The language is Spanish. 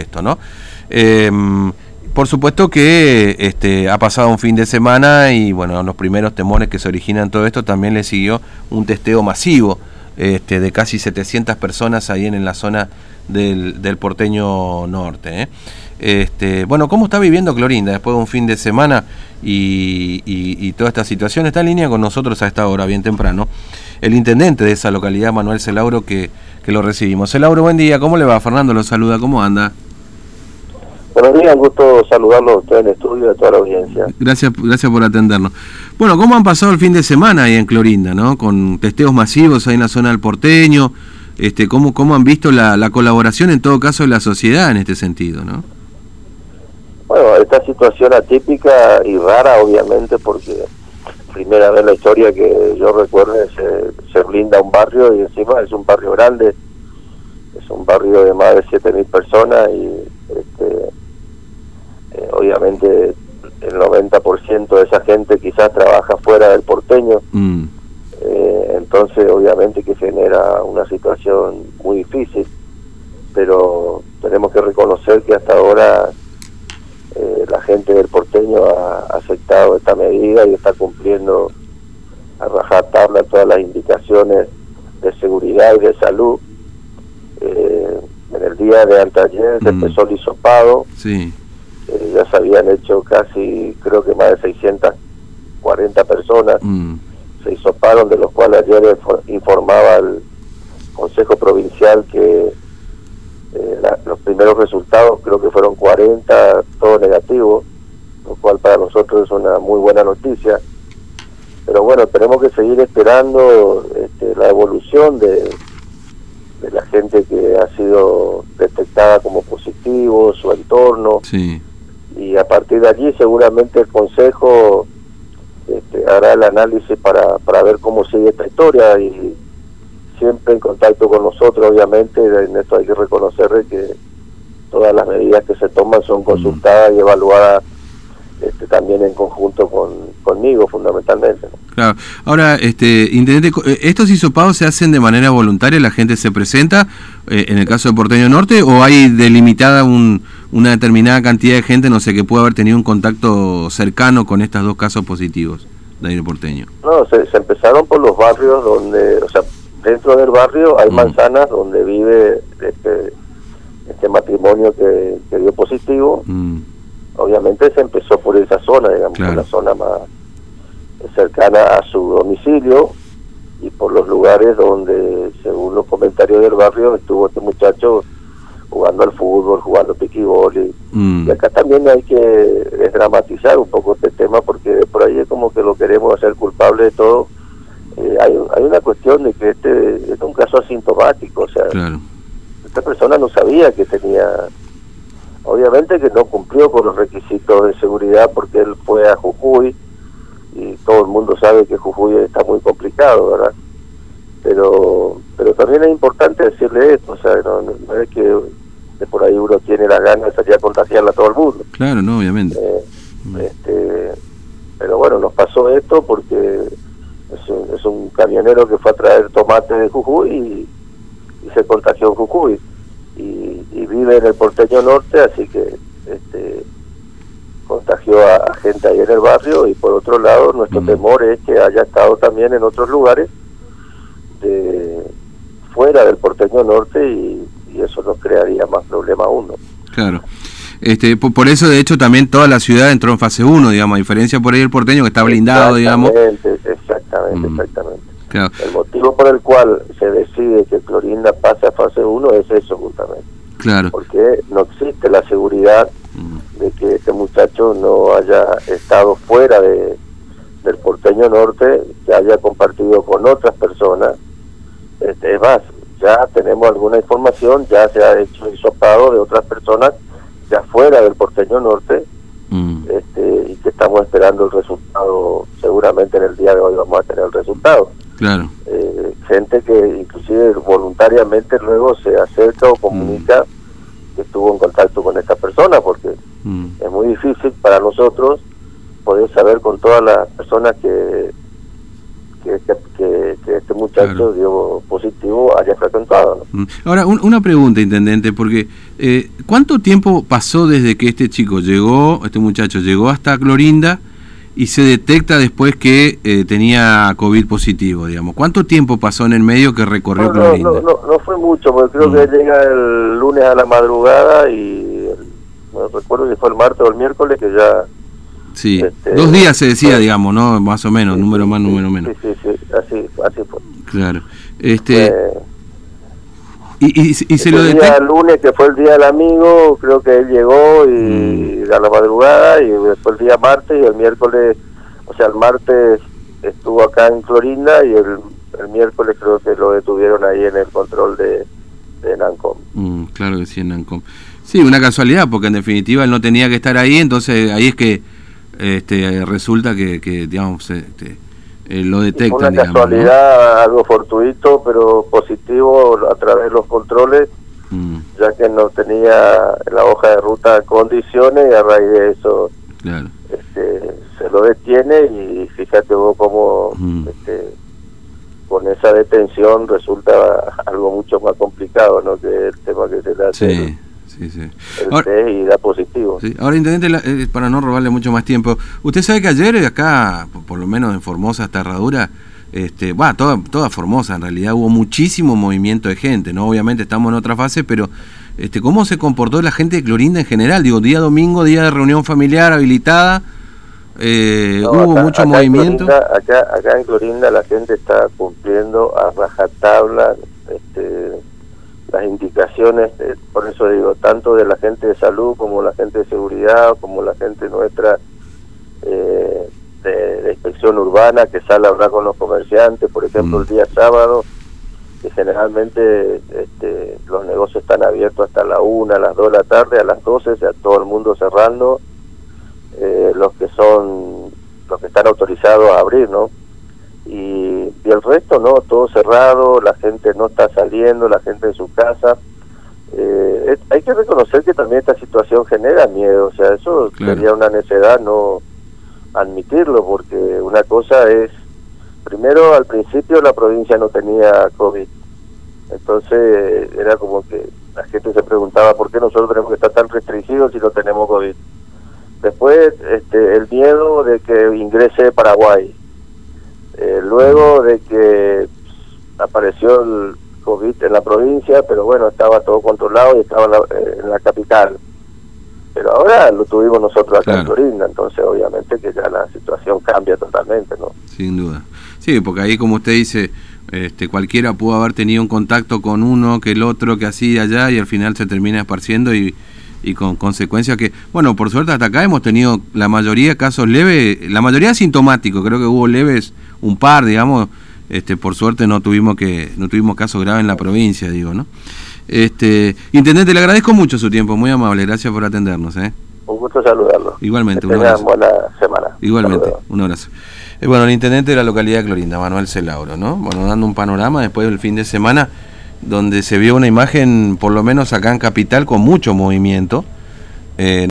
esto, ¿no? Em, por supuesto que este, ha pasado un fin de semana y bueno, los primeros temores que se originan todo esto también le siguió un testeo masivo este, de casi 700 personas ahí en, la zona del, porteño norte. ¿eh? Este, bueno, ¿cómo está viviendo Clorinda después de un fin de semana y, toda esta situación? Está en línea con nosotros a esta hora, bien temprano, el intendente de esa localidad, Manuel Celauro, que, que lo recibimos. Celauro, buen día, ¿cómo le va? Fernando lo saluda, ¿cómo anda? Buenos días, gusto saludarlo a usted en el estudio y a toda la audiencia. Gracias, gracias por atendernos. Bueno, ¿cómo han pasado el fin de semana ahí en Clorinda, no? Con testeos masivos ahí en la zona del porteño, este, ¿cómo, cómo han visto la, la colaboración en todo caso de la sociedad en este sentido, no? Bueno, esta situación atípica y rara, obviamente, porque primera vez en la historia que yo recuerde se, se blinda un barrio y encima es un barrio grande, es un barrio de más de 7.000 personas y este, eh, obviamente el 90% de esa gente quizás trabaja fuera del porteño, mm. eh, entonces obviamente que genera una situación muy difícil, pero tenemos que reconocer que hasta ahora eh, la gente del porteño ha aceptado esta medida y está cumpliendo a rajatabla todas las indicaciones de seguridad y de salud. Eh, en el día de anteayer se mm. empezó el hisopado. Sí. Ya se habían hecho casi, creo que más de 640 personas. Mm. Se hisoparon, de los cuales ayer informaba el Consejo Provincial que eh, los primeros resultados creo que fueron 40, todo negativo, lo cual para nosotros es una muy buena noticia. Pero bueno, tenemos que seguir esperando este, la evolución de, de la gente que ha sido detectada como positivo, su entorno. Y a partir de allí seguramente el Consejo este, hará el análisis para, para ver cómo sigue esta historia y siempre en contacto con nosotros, obviamente, en esto hay que reconocer que todas las medidas que se toman son consultadas y evaluadas este, también en conjunto con, conmigo, fundamentalmente. Claro. Ahora, este, Intendente, eh, ¿estos hisopados se hacen de manera voluntaria? ¿La gente se presenta, eh, en el caso de Porteño Norte, o hay delimitada un, una determinada cantidad de gente, no sé, que puede haber tenido un contacto cercano con estos dos casos positivos de aire porteño? No, se, se empezaron por los barrios donde, o sea, dentro del barrio hay mm. manzanas donde vive este, este matrimonio que, dio positivo. Mm. Obviamente se empezó por esa zona, digamos, la zona más cercana a su domicilio y por los lugares donde, según los comentarios del barrio, estuvo este muchacho jugando al fútbol, jugando piquibol. Y, mm. y acá también hay que desdramatizar un poco este tema porque por ahí es como que lo queremos hacer culpable de todo eh, hay, hay una cuestión de que este es un caso asintomático, o sea, esta persona no sabía que tenía, obviamente que no cumplió con los requisitos de seguridad porque él fue a Jujuy y todo el mundo sabe que Jujuy está muy complicado, ¿verdad? Pero pero también es importante decirle esto, o sea, no, es que de por ahí uno tiene la gana de salir a contagiarla a todo el mundo. Claro, no, obviamente. Eh, este, pero bueno, nos pasó esto porque es un, camionero que fue a traer tomate de Jujuy y, se contagió en Jujuy y, vive en el porteño norte así que este contagió a, gente ahí en el barrio y por otro lado nuestro mm. temor es que haya estado también en otros lugares de fuera del porteño norte y, eso nos crearía más problema aún ¿no? claro este, por, eso, de hecho, también toda la ciudad entró en fase 1, digamos, a diferencia por ahí el porteño que está blindado, digamos. Exactamente, mm. exactamente. El motivo por el cual se decide que Clorinda pase a fase 1 es eso justamente. Claro. Porque no existe la seguridad mm. de que este muchacho no haya estado fuera de, del porteño norte, que haya compartido con otras personas. Este, es más, ya tenemos alguna información, ya se ha hecho hisopado de otras personas ya fuera del porteño norte mm. este, y que estamos esperando el resultado, seguramente en el día de hoy vamos a tener el resultado. Claro. Eh, gente que inclusive voluntariamente luego se acerca o comunica mm. que estuvo en contacto con esta persona, porque mm. es muy difícil para nosotros poder saber con todas las personas que, que, que este muchacho dio positivo haya frecuentado. Mm. Ahora, una pregunta, intendente, porque eh, ¿cuánto tiempo pasó desde que este chico llegó, este muchacho llegó hasta Clorinda y se detecta después que eh, tenía COVID positivo, digamos? ¿Cuánto tiempo pasó en el medio que recorrió Clorinda? No, no, no, fue mucho, porque creo que mm. llega el lunes a la madrugada y no recuerdo si fue el martes o el miércoles que ya Sí, este, dos días se decía, digamos, ¿no? Más o menos, número más, número menos. Sí, sí, sí, así, así fue. Claro. Este, y, y, y, se lo El día lunes, que fue el día del amigo, creo que él llegó y mm. a la madrugada, y después el día martes, y el miércoles, o sea, el martes estuvo acá en Clorinda, y el, el miércoles creo que lo detuvieron ahí en el control de, de Nancom. Mm, claro que sí, en Nancom. Sí, una casualidad, porque en definitiva él no tenía que estar ahí, entonces ahí es que este, resulta que, que digamos, este, eh, lo detectan. Una casualidad, algo fortuito, pero positivo a través de los controles, mm. ya que no tenía la hoja de ruta condiciones y a raíz de eso este, se lo detiene y fíjate vos cómo mm. este, con esa detención resulta algo mucho más complicado ¿no? que el tema que se le hace y da positivo. Ahora, Intendente, eh, para no robarle mucho más tiempo, usted sabe que ayer acá, por lo menos en Formosa esta Herradura, este, va, toda, toda Formosa en realidad hubo muchísimo movimiento de gente, ¿no? Obviamente estamos en otra fase, pero este, ¿cómo se comportó la gente de Clorinda en general? Digo, día domingo, día de reunión familiar habilitada, eh, hubo mucho movimiento. acá, acá en Clorinda la gente está cumpliendo a rajatabla este, las indicaciones, por eso digo, tanto de la gente de salud como la gente de seguridad, como la gente nuestra eh, de, inspección urbana que sale a hablar con los comerciantes, por ejemplo, mm. el día sábado, que generalmente este, los negocios están abiertos hasta la una, a las dos de la tarde, a las doce, ya todo el mundo cerrando, eh, los que son, los que están autorizados a abrir, ¿no? y, el resto no, todo cerrado, la gente no está saliendo, la gente en su casa. Eh, hay que reconocer que también esta situación genera miedo, o sea, eso sería una necedad no admitirlo, porque una cosa es, primero al principio la provincia no tenía COVID, entonces era como que la gente se preguntaba por qué nosotros tenemos que estar tan restringidos si no tenemos COVID. Después este, el miedo de que ingrese Paraguay, eh, luego de que apareció el COVID en la provincia, pero bueno, estaba todo controlado y estaba en la, eh, capital. Pero ahora lo tuvimos nosotros acá en Florinda, entonces obviamente que ya la situación cambia totalmente, ¿no? Sin duda. Sí, porque ahí como usted dice, este, cualquiera pudo haber tenido un contacto con uno, que el otro, que así de allá, y al final se termina esparciendo y, y con consecuencias que, bueno, por suerte hasta acá hemos tenido la mayoría casos leves, la mayoría asintomáticos, creo que hubo leves un par, digamos, este, por suerte no tuvimos que no tuvimos casos graves en la provincia, digo, ¿no? Este, intendente, le agradezco mucho su tiempo, muy amable, gracias por atendernos, ¿eh? Un gusto saludarlo. Igualmente, un abrazo. buena semana. Igualmente, un abrazo. Eh, bueno, el intendente de la localidad de Clorinda, Manuel Celauro, ¿no? Bueno, dando un panorama después del fin de semana donde se vio una imagen, por lo menos acá en Capital, con mucho movimiento. Eh,